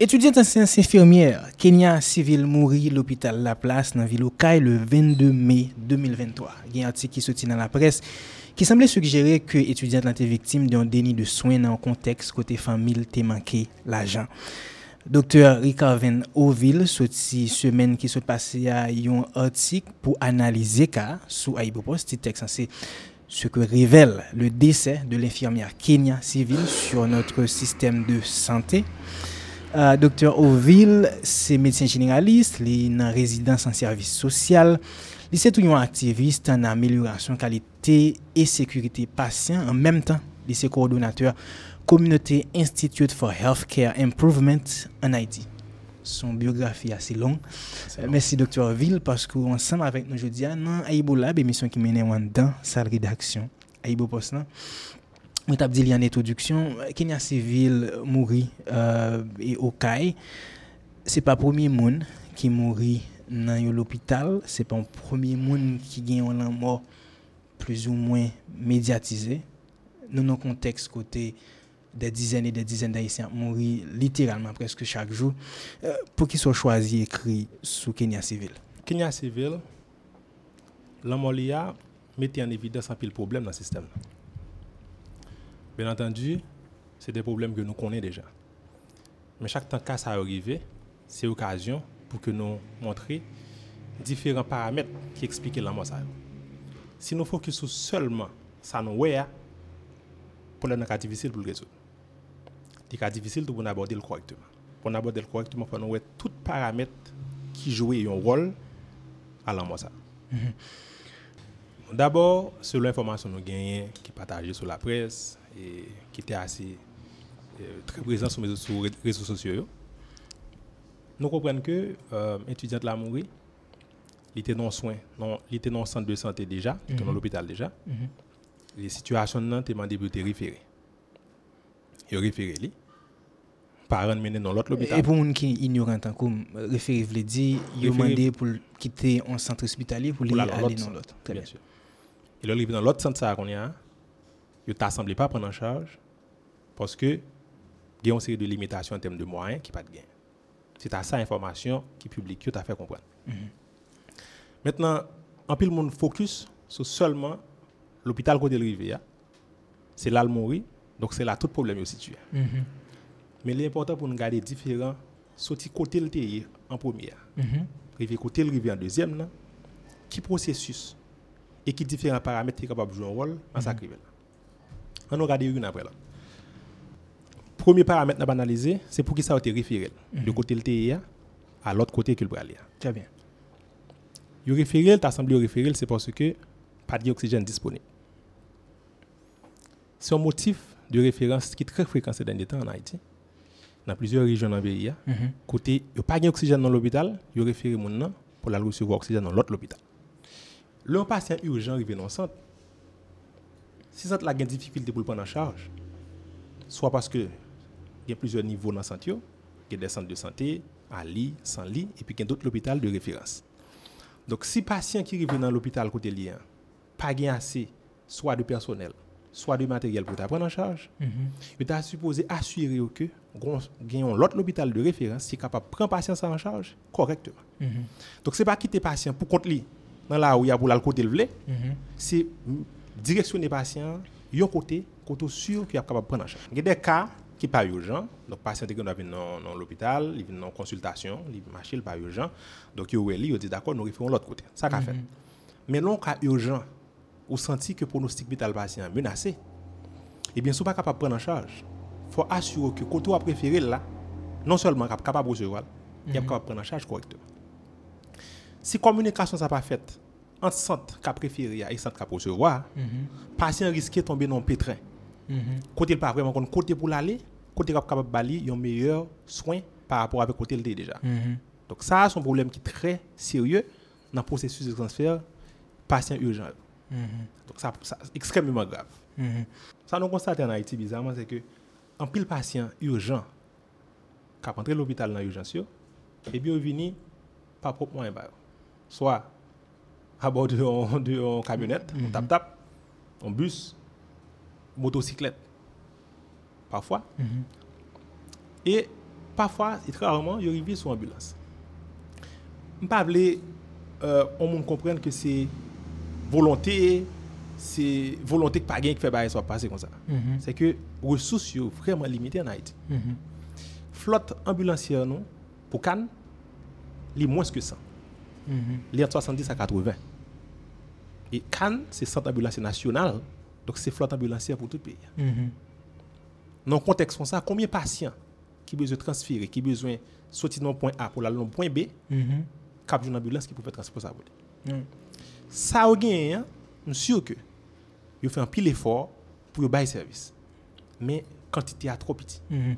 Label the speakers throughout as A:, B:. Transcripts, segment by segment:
A: Etudiant ansense infirmière, Kenya Civil mouri l'hôpital La Place nan Vilokay le 22 mai 2023. Gen artik ki soti nan la pres ki semble suggere ke etudiant lan te viktim de yon deni de soin nan konteks kote famil te manke l'ajan. Dokter Ricard Van Oville soti semen ki sot pase ya yon artik pou analize ka sou Aibopos ti tek sanse se ke revel le dese de l'infirmière Kenya Civil sur notre sistem de santé. Uh, Dr. Oville, se medisyen generalist, li nan rezidans an servis sosyal, li se tou yon aktivist an ameliorasyon kalite e sekurite pasyen, an menm tan li se koordinateur Community Institute for Healthcare Improvement an Haiti. Son biografi ase long. long. Mersi Dr. Oville, paskou ansam avèk nou jodi an nan Aibo Lab, emisyon ki mène wan dan sal redaksyon. Aibo Posnan. Post, je t'ai dit en introduction, Kenya Civil mourit euh. Ce n'est pas le premier qui mourit dans l'hôpital. Ce n'est pas le premier monde qui gagne une mort plus ou moins médiatisé. Nous, dans le contexte côté des dizaines et des dizaines d'Haïtiens mourir littéralement presque chaque jour. Euh, pour qu'ils soient choisis écrit sous Kenya Civil.
B: Kenya Civil, la mort mettait en évidence un peu le problème dans le système. Bien entendu, c'est des problèmes que nous connaissons déjà. Mais chaque temps que ça arrive, c'est l'occasion pour que nous montrions différents paramètres qui expliquent la. Si nous focusons seulement sur nous pour le cas difficile pour le résoudre. C'est difficile pour aborder le correctement. Pour aborder le correctement, il faut nous tous les paramètres qui jouent un rôle à la mort. D'abord, selon l'information que nous gagnons, qui est partagée sur la presse, et qui était assez euh, très présent sur les réseaux sociaux. Nous comprenons que l'étudiant euh, l'a mouru, il était dans soin, il était dans le centre de santé déjà, il était dans mhm. l'hôpital déjà. Mm Les situations ont été référées. Il référé lui. Parents mené dans l'autre hôpital.
A: Et pour les qui ignorant comme référé veut dire, il demandé pour quitter un centre hospitalier pour, aller dans l'autre.
B: Bien sûr. Est arrivé dans l'autre centre ça qu'on a ne t'assemblent pas prendre en charge parce que il y a une série de limitations en termes de moyens qui pas de gain. C'est à ça information qui publie qui t'a fait comprendre. Mm-hmm. Maintenant, en plus le monde focus sur seulement l'hôpital côté Rivière. C'est là le mourir, donc c'est là tout problème est situé. Mm-hmm. Mais l'important pour nous garder différents sorti côté le en première. Mm côté le rivière en deuxième qui processus et qui différents paramètres qui capable de jouer un rôle dans sa mm on a regardé une après là. Premier paramètre à analyser, c'est pour qui ça a été référé. De côté le TIA à l'autre côté que le aller.
A: Très bien.
B: Le référé, tu semblé référé, c'est parce que pas d'oxygène disponible. C'est un motif de référence qui est très fréquent ces derniers temps en Haïti. Dans plusieurs régions dans le pays, mm côté, il n'y a pas d'oxygène dans l'hôpital, il référé mon pour la recevoir oxygène dans l'autre hôpital. Le patient urgent arrive dans le centre, si ça a une difficulté pour le prendre en charge, soit parce que il y a plusieurs niveaux dans la santé, il y a des centres de santé, à lit, sans lit, et puis il y a d'autres hôpitaux de référence. Donc, si patient qui arrive dans l'hôpital côté lien, pas assez, soit de personnel, soit de matériel pour prendre en charge, mm -hmm. il est supposé assurer que gagnons l'autre hôpital de référence qui est capable de prendre patient en charge correctement. Mm -hmm. Donc, ce n'est pas quitter patient pour compte lui dans là où il y a pour le côté le mm c'est directionner patient yon côté côté sûr qu'il est capable de prendre en charge. Il y a des cas qui pas urgent donc patient qui vient dans l'hôpital, il vient en consultation, il marche pas urgent donc il il dit d'accord nous refaisons l'autre côté. Ça qu'a fait. Mm-hmm. Mais non cas urgent ou senti que pronostic vital patient menacé et eh bien sont pas capable de prendre en charge. faut assurer que côté a préféré là non seulement capable de recevoir, il est mm-hmm. capable de prendre en charge correctement. Si communication ça pas faite entre centre qu'a préféré et centre qu'a recevoir, mm patient risque de tomber dans le pétrin. Mm -hmm. Côté pas vraiment côté pour l'aller, côté capable bali un meilleur soin par rapport avec côté le déjà. Mhm. Donc ça c'est un problème qui est très sérieux dans le processus de transfert patient urgent. Mhm. Donc ça, c'est extrêmement grave. Mhm. Ça nous constate en Haïti bizarrement c'est que en pile patient urgent qui rentré à l'hôpital dans l'urgence et bien venu pas proprement soit à bord d'une camionnette, on tap tap, un bus, motocyclette, parfois. Mhm. Et parfois, et très rarement, ils arrivent sur ambulance. Je ne pas euh, on comprenne que c'est volonté, c'est volonté que pas qui fait bailler soit passé comme ça.
A: Mhm.
B: C'est que ressources sont vraiment limitées en Haïti.
A: Mhm.
B: Flotte ambulancière non pour Cannes, il moins que ça.
A: Mhm.
B: Entre 70 à 80. Et Cannes, c'est centre ambulancier national, donc c'est flotte ambulancière pour tout le pays.
A: Mhm.
B: Dans le contexte comme ça, combien de patients qui besoin de transférer, qui ont besoin de sortir le point A pour aller dans point B,
A: Mhm.
B: cap une ambulance qui peut transporter ça.
A: Mhm.
B: Ça a gagné, hein, je suis sûr que ils fait un pile effort pour bailler service. Mais quantité est trop petite.
A: Mhm.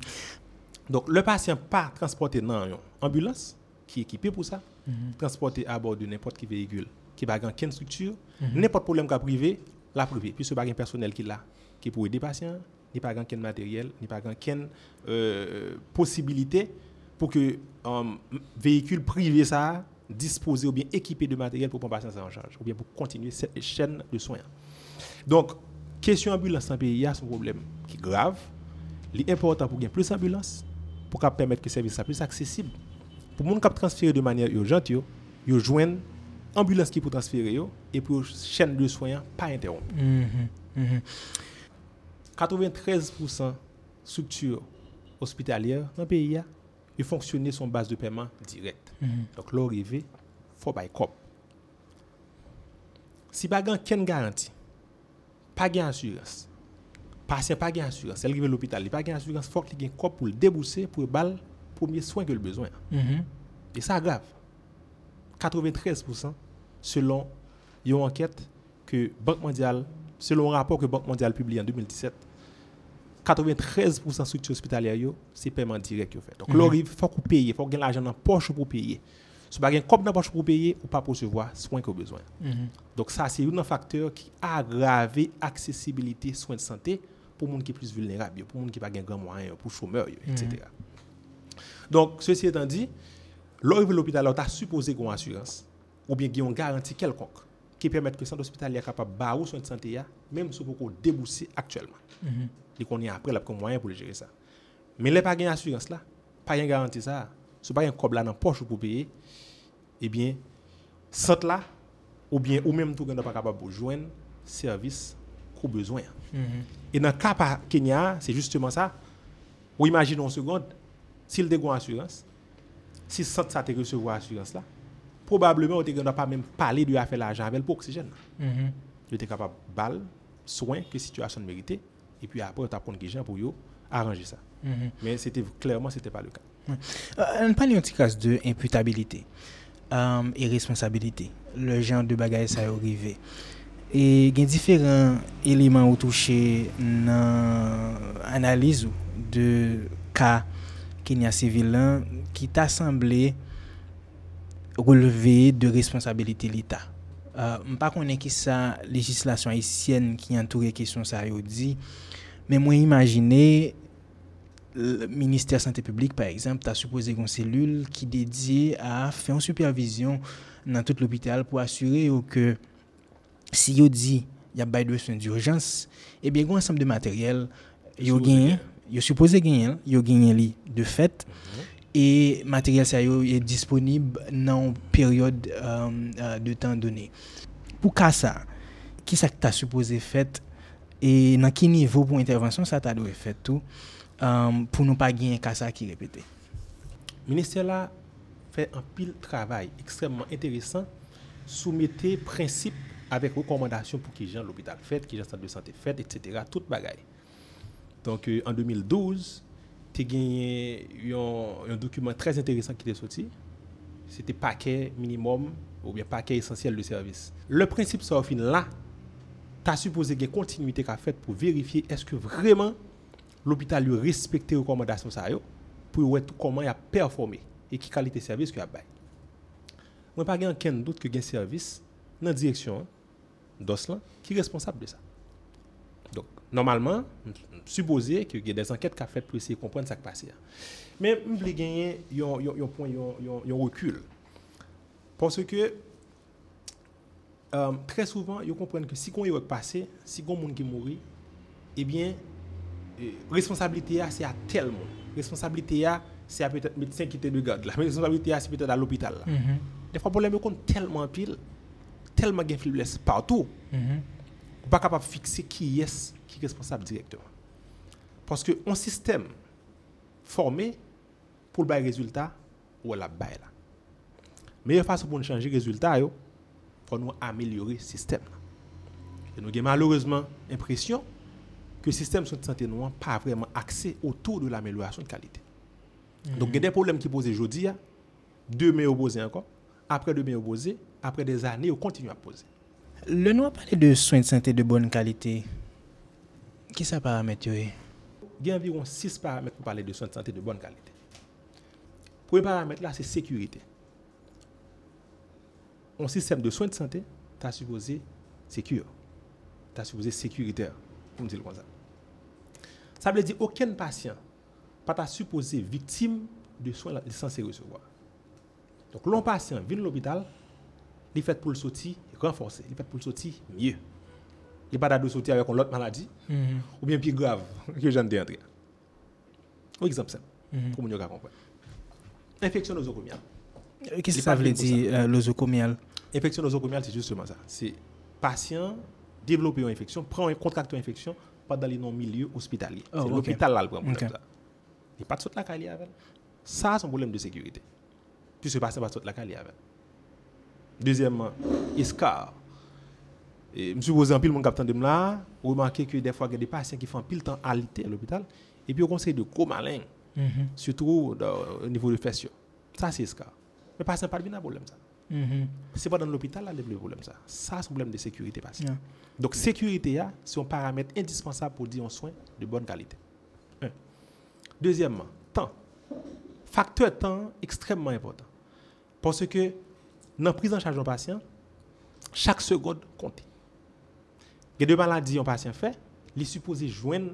B: Donc le patient pas transporté dans une ambulance qui est équipée pour ça,
A: Mhm.
B: transporté à bord de n'importe quel véhicule qui n'a aucune structure,
A: Mhm.
B: n'importe problème qu'a privé, la privé. Puis ce pas un personnel qui là qui pour aider patient, ni pas aucun matériel, ni pas aucune euh, possibilité pour que un véhicule privé ça disposé ou bien équipé de matériel pour prendre patient en charge ou bien pour continuer cette chaîne de soins. Donc question ambulance le pays, il y a ce problème qui est grave. Il est important pour gagner plus d'ambulances pour permettre que le service soit plus accessible. Pour les gens qui transférer de manière urgente, yo joignent ambulance qui pour transférer et pour chaîne de soins pas interrompue.
A: Mhm. Mhm.
B: 93% structure hospitalière dans le pays, ils fonctionnent sur base de paiement direct.
A: Mhm.
B: Donc, l'arrivée, faut bailler cop. Si pas aucune garantie, pas de assurance, patient pas de assurance, elle arrive à l'hôpital, il pas de assurance, faut qu'il un cop pour le débourser, pour le bal, premier soin que le besoin.
A: Mhm.
B: Et ça grave. 93% selon une enquête que Banque mondiale, selon un rapport que Banque mondiale publie en 2017, 93% structure hospitalière, c'est paiement direct fait. Donc,
A: Mhm.
B: là, il faut qu'on paye, il faut qu'on l'argent dans la poche pour payer. Si vous n'avez pas dans la poche pour payer, ou pas pour recevoir soins que vous besoin.
A: Mhm.
B: Donc, ça, c'est un facteur qui aggrave l'accessibilité soins de santé pour les gens qui sont plus vulnérables, pour les gens qui n'ont pas de grands moyens, pour les chômeurs, etc. Donc, ceci étant dit, à l'hôpital, tu as supposé qu'on assurance ou bien qu'il y a une garantie quelconque qui permet que le centre hospitalier est capable de barrer soins de santé, même si vous débourser actuellement.
A: Mhm.
B: Et qu'on est après, là, comme moyen pour gérer ça. Mais les pas de assurance là, pas de garantie ça, si pas un cob là dans la poche pour payer, eh bien, centre là, ou bien, ou même tout le monde pas capable de joindre service qu'on a besoin.
A: Mhm.
B: Et dans le cas par Kenya, c'est justement ça. Ou imaginons une seconde, s'il a une assurance, si sent ça te recevoir assurance là, probablement on n'a pas même parlé de faire l'argent avec pour oxygène.
A: Mm
B: -hmm. Tu capable de balle, soin que situation méritée et puis après tu as prendre gens pour arranger ça.
A: Mm -hmm.
B: Mais c'était clairement c'était pas le cas. Mm.
A: Euh, on parle d'un petit cas de imputabilité euh, et responsabilité. Le genre de bagage ça est arrivé. Et il y a différents éléments touchés dans l'analyse de cas Kenya civil là, qui t'a semblé relever de responsabilité l'État. Euh, je ne sais pas qui sa législation haïtienne qui entoure la question ça yo dit, mais moi imaginer le ministère santé publique par exemple tu as supposé une cellule qui dédiée à faire une supervision dans tout l'hôpital pour assurer que si yo dit il y a pas de soins d'urgence et bien un ensemble de matériel yo
B: gagner.
A: Yo supposé gagner yo gagné li de fait. Et matériel yo est disponible dans une période euh, euh, de temps donné. Pour ça qui ça que tu as supposé fait? Et dans quel niveau pour intervention ça t'a dû fait tout euh, pour ne pas gagner ça qui répétait?
B: Le ministère là fait un pile travail extrêmement intéressant, soumettait principe avec recommandation pour qui gens l'hôpital fait, qui gens centre de santé fait, etc. Tout bagaille. Donc euh, en 2012, tu as gagné un, document très intéressant qui était sorti. C'était paquet minimum ou bien paquet essentiel de service. Le principe ça fin là, tu as supposé qu'il y ait continuité qu'a fait pour vérifier est-ce que vraiment l'hôpital lui respecte les recommandations pour voir comment il a performé et qui qualité de service qu'il a bail. Moi pas aucun doute que gen service dans la direction d'os là qui est responsable de ça. Normalement, supposé que y a des enquêtes qu'a fait pour essayer de comprendre ce qui passe. Mais je voulais gagner un point un recul. Parce que euh, très souvent, ils comprennent que si on est passé, si on monde qui mourit, eh bien, euh, responsabilité c'est à tel monde. Responsabilité c'est peut-être médecin qui était de garde. La responsabilité, c'est peut-être à l'hôpital.
A: Mhm.
B: Des fois, le problème, c'est tellement pile, tellement de faiblesse partout, on pas capable de fixer qui est qui est responsable directement. Parce que un système formé pour le résultat ou la bail là. Meilleure façon pour nous changer résultat yo, faut nous améliorer le système. Et nous avons malheureusement l'impression que le système de santé nous pas vraiment axé autour de l'amélioration de qualité. Donc il y a des problèmes qui posent aujourd'hui, deux mai opposés encore, après deux mai opposés, après des années, on continue à poser.
A: Le nou a de soins de santé de bonne qualité. Ki sa paramètre yo e?
B: Il y a environ 6 paramètres pour parler de soins de santé de bonne qualité. Premier paramètre là, c'est sécurité. Un système de soins de santé, tu as supposé sécure. Tu as supposé sécuritaire, pour me dire comme ça. Ça veut dire aucun patient pas supposé victime de soins censé recevoir. Donc, l'on patient vient à l'hôpital, il fait pour le sortir renforcé, il fait pour le sortir mieux. Il n'est pas d'ado sortir avec une autre maladie,
A: Mhm.
B: ou bien plus grave que ai entré. Un exemple simple,
A: Mhm.
B: pour que nous comprenions. Infection nosocomiale.
A: Euh, Qu'est-ce que ça veut dire euh, l'osocomial?
B: Infection nosocomiale, c'est justement ça. C'est patient développer une infection, prend un contracte une infection pendant les non-milieu hospitalier.
A: Oh,
B: c'est
A: ok.
B: l'hôpital là le problème.
A: Ok.
B: ça. Il n'y a pas de sorte la caille avec. Ça, c'est un problème de sécurité. Puisque patient pas de sorte la caille avec. Deuxièmement, escar. Et je suppose en pile mon capitaine de là, vous remarquez que des fois il y a des patients qui font pile temps alité à l'hôpital et puis on conseille de gros malin,
A: Mhm.
B: surtout dans- au niveau de fession. Ça c'est escar. Mais patient pas de problème ça.
A: Mhm.
B: C'est pas dans l'hôpital là le problème ça. Ça c'est un problème de sécurité patient.
A: Yeah.
B: Donc sécurité c'est un paramètre indispensable pour dire un soin de bonne qualité. Un. Deuxièmement, temps. Facteur temps extrêmement important. Parce que dans la prise en charge d'un patient, chaque seconde compte. Il y a deux maladies qu'un patient fait, il est supposé joindre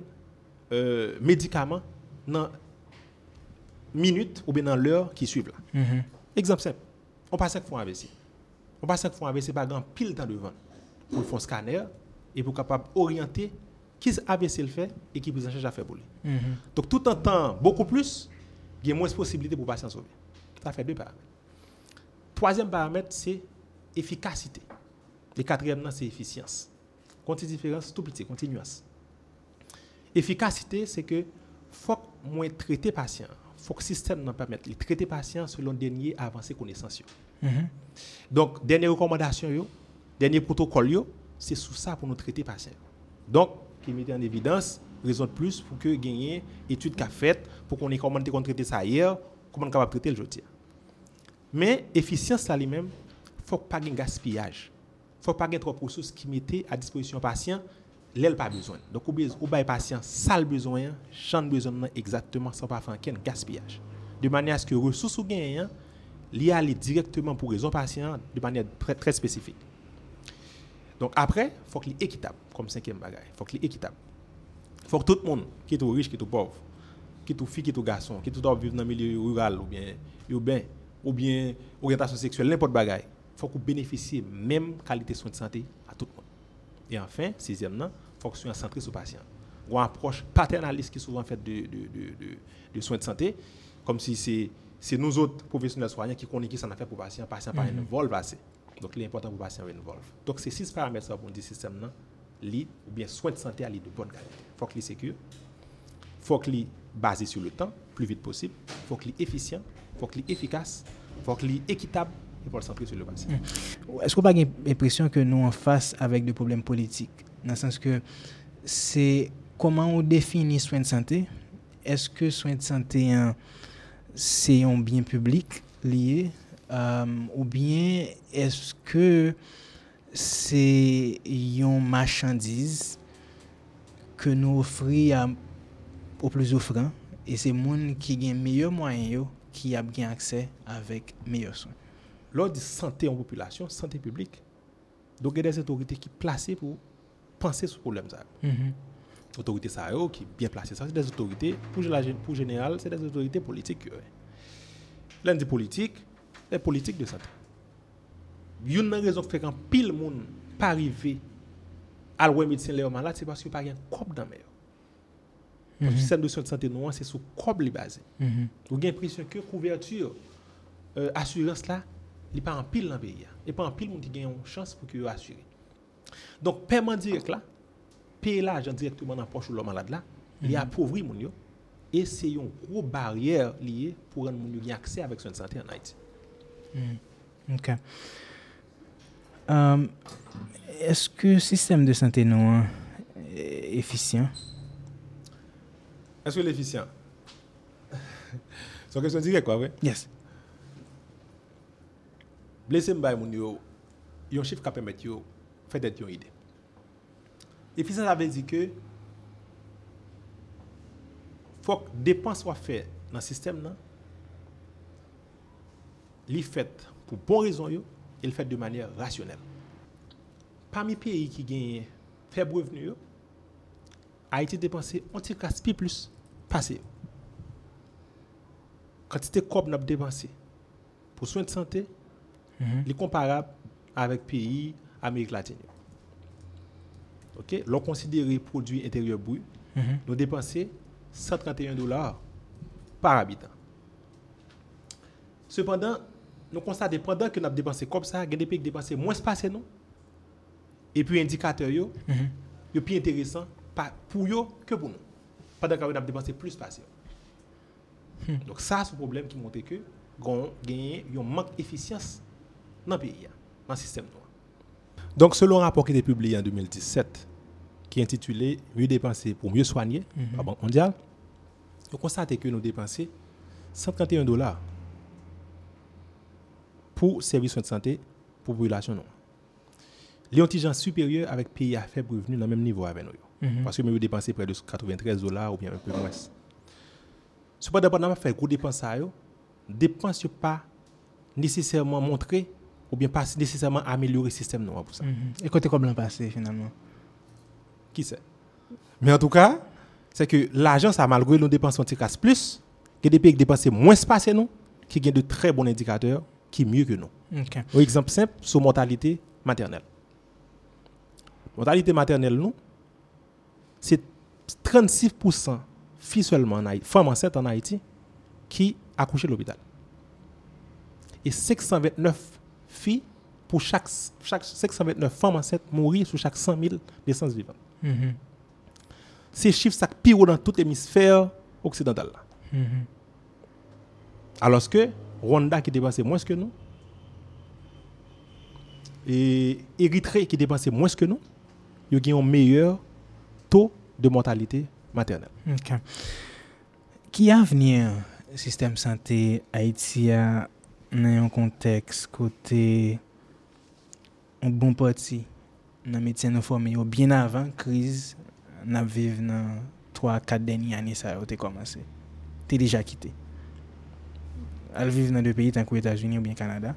B: euh, médicaments dans minutes ou bien dans l'heure qui suivent là.
A: Mhm.
B: Exemple simple. On passe qui font AVC. On passe qui font AVC par grand pile temps devant pour faire un scanner et pour capable orienter qui AVC le fait et qui prise en charge à faire pour lui.
A: Mhm.
B: Donc tout en temps beaucoup plus, il y a moins de possibilités pour patient sauver. Ça fait deux paramètres. Troisième paramètre, c'est efficacité. Le quatrième, c'est efficience. Quand il différence, tout petit, continuance. Efficacité, c'est que faut que moi traiter patient, faut que le système nous permette de traiter patient selon dernier avancée connaissance. yo.
A: Mhm.
B: Donc, dernière recommandation, yo, dernier protocole, yo, c'est sous ça pour nous traiter patient. Donc, qui met en évidence, raison de plus pour que gagner étude qu'a faite pour qu'on ait comment on traiter ça hier, comment on est capable de traiter le jeudi. Mais efficience ça lui-même, faut pas de gaspillage. Faut pas trop de ressources qui mettaient à disposition patient, l'elle pas besoin. Donc ou ou bail patient ça le besoin, champ besoin exactement sans pas faire aucun gaspillage. De manière à ce que ressources ou gain li aller directement pour raison patient de manière très, très spécifique. Donc après, faut qu'il est équitable comme cinquième bagage. Faut qu'il est équitable. Faut que tout le monde, qui est riche, qui est pauvre, qui est fille, qui est garçon, qui est vivre dans le milieu rural ou bien urbain ou bien orientation sexuelle, n'importe bagaille, faut qu'on bénéficie même qualité de soins de santé à tout le monde. Et enfin, sixième, non, faut que soit centré sur le patient. Une approche paternaliste qui est souvent faite de, de, de, de, de soins de santé, comme si c'est c'est nous autres professionnels soignants qui connaissons qui s'en a fait pour le patient, le patient pas involve assez. Donc, il est important pour le patient involve. Donc, c'est six paramètres pour dire système, li, ou bien soins de santé à li de bonne qualité. faut qu'il soit sécure, faut qu'il soit basé sur le temps, plus vite possible, faut qu'il soit efficient, faut qu'il soit efficace, faut qu'il soit équitable, et pour le centrer sur le passé. Mmh.
A: Est-ce qu'on n'a pas l'impression que nous en face avec des problèmes politiques Dans le sens que c'est comment on définit soins de santé Est-ce que soins de santé, c'est un bien public lié euh, Ou bien est-ce que c'est une marchandise que nous offrons aux plus offrants et c'est monde qui gagne meilleur moyen qui a bien accès avec meilleurs soins.
B: Lors de santé en population, santé publique, donc il y a des autorités qui sont placées pour penser sur ce problème. Ça.
A: Mhm.
B: Autorités ça, yo, qui bien placées, ça, c'est des autorités, pour, la, pour général, c'est des autorités politiques. L'un des politiques, les politiques de santé. Une des raisons qui fait qu'un pile monde pas arrivé à le médecin les malade, c'est parce qu'il n'y a pas de cop dans le Le système de soins de santé noir, c'est sur il est basé. Vous avez l'impression que couverture, euh, assurance là, il n'est pas en pile dans le pays. Et pas en pile, on a une chance pour qu'il assuré. Donc, paiement direct là, payer l'argent directement dans la poche de l'homme malade là, il appauvrit mon yo. Et c'est une grosse barrière liée pour rendre mon accès avec soins de santé en Haïti.
A: OK. Euh, Est-ce que le système de santé noir est efficient?
B: Est-ce que l'efficient C'est une question directe, quoi, oui?
A: Yes.
B: Blessé m'bay moun yo, yon chiffre qui permet yo fait d'être une idée. Efficient ça veut dire que faut que dépenses soient faites dans le système là. Li fait pour bonne raison yo, et le fait de manière rationnelle. Parmi les pays qui gagnent faible revenu yo, Haïti dépensé on tire casse plus passé. Quantité cob n'a dépensé pour soins de santé, il est comparable avec pays Amérique latine. OK, l'on considère produit intérieur brut, nous dépensons 131 dollars par habitant. Cependant, nous constatons pendant que nous avons dépensé comme ça, il y a des pays qui dépensent moins passé nous. Et puis indicateur yo, yo plus intéressant pour eux que pour nous. Pendant que nous avons dépensé plus passé. Donc ça c'est un problème qui montre que gagne un manque d'efficience dans le pays, dans le système noir. Donc selon un rapport qui a été publié en 2017 qui est intitulé Mieux dépenser pour mieux soigner par la Banque mondiale, on constate que nous dépensons 131 dollars pour services de santé pour la population noire. Les antigènes supérieurs avec pays à faible revenu dans le même niveau avec nous. Parce que nous dépensons près de 93 dollars ou bien un peu moins. Cependant, pendant que fait gros dépenses, dépenses pas nécessairement montrer ou bien pas nécessairement améliorer le système noir pour ça.
A: Et côté comme l'an passé, finalement?
B: Qui sait? Mais en tout cas, c'est que l'argent, ça malgré nous dépensons un casse plus, il y a des pays qui dépensent moins passé nous, qui ont de très bons indicateurs, qui mieux que nous. Un exemple simple, sur mortalité maternelle. Mortalité maternelle, nous, c'est 36% filles seulement en Haïti, femmes enceintes en Haïti, qui accouchent à l'hôpital. Et 529 filles pour chaque, chaque 529 femmes enceintes mourir sur chaque 100 000 naissances vivantes.
A: Mhm.
B: Ces chiffres, ça pire dans tout l'hémisphère occidental.
A: Mhm.
B: Alors que Rwanda qui dépensait moins que nous, et Érythrée qui dépensait moins que nous, ils ont un meilleur taux de mortalité maternelle.
A: OK. Qui avenir système santé Haïti a nan yon konteks kote yon bon pati nan metyen nou forme yo bien avan kriz nan viv nan 3-4 denye ane sa yo te komanse. Te deja kite. Al viv nan de peyi tankou Etats-Unis ou bien Kanada.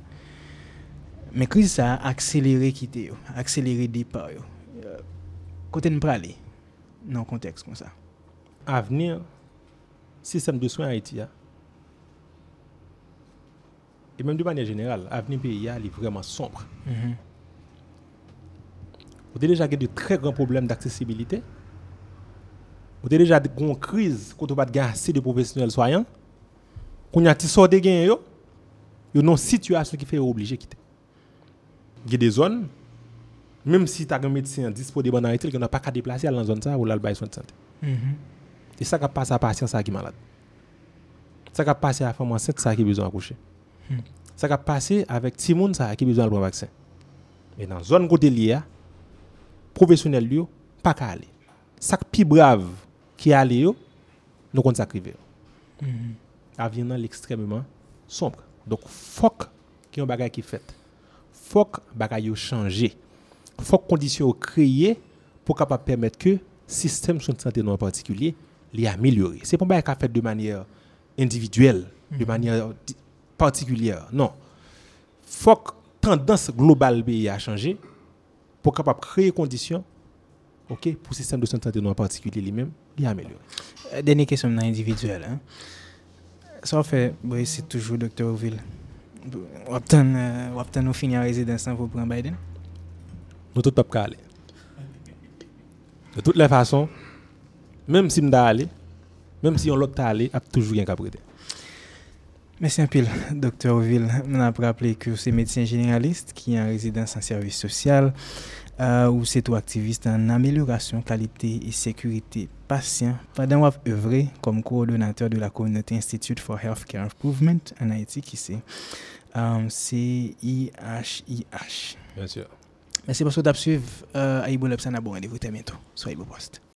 A: Men kriz sa akselere kite yo, akselere depa yo. Kote nou prale nan konteks kon sa.
B: Avenir, sistem de soin Haiti ya, et même de manière générale, avenir pays a, il est vraiment sombre.
A: Mhm.
B: Vous avez déjà de très grands problèmes d'accessibilité. Vous avez déjà une crise quand on pas de assez de professionnels soignants. Quand on a ti sort de gain yo, yo non situation qui fait obligé de quitter. Il y a des zones même si tu as un médecin disponible en Haïti, il n'a pas qu'à déplacer dans la zone ça ou là le soin de santé.
A: Mhm.
B: Et ça qui passe à patient ça qui est malade. Ça qui passe à la femme enceinte qui a besoin d'accoucher.
A: Hmm.
B: Ça qui passe avec Timoun ça qui a besoin de vaccin. Et dans la zone côté lié, professionnel yo pas qu'à aller. Ça plus brave qui aller yo, nous compte s'activer.
A: Mhm.
B: Avenir dans l'extrêmement sombre. Donc faut qu'il y ait un bagage qui fait. Faut que bagage changer. Faut que conditions créées pour capable permettre que système de santé en particulier les améliorer. C'est pas un bagage qui fait de manière individuelle, de manière di- particulière. Non. Faut que tendance globale pays a changé pour capable créer conditions OK pour le système de santé en particulier lui-même, améliorer.
A: Euh, Dernière question dans individuel. Hein. Ça fait, oui, c'est toujours Dr. Oville. On obtient nous finir en résidence pour prendre Biden?
B: nous tous pas aller. De toutes les façons, même si nous allons aller, Même si on l'autre allé, a toujours un cas prêté.
A: Merci un peu, docteur Ville. On a rappelé que c'est médecin généraliste qui est en résidence en service social euh, ou c'est tout activiste en amélioration qualité et sécurité patient pendant avoir œuvré comme coordonnateur de la communauté Institute for Healthcare Improvement en Haïti qui c'est euh, CIHIH.
B: Bien sûr.
A: Merci pour ce suivi. Euh, Aïbou Lepsan a bon rendez-vous. Très bientôt. Soyez beau poste.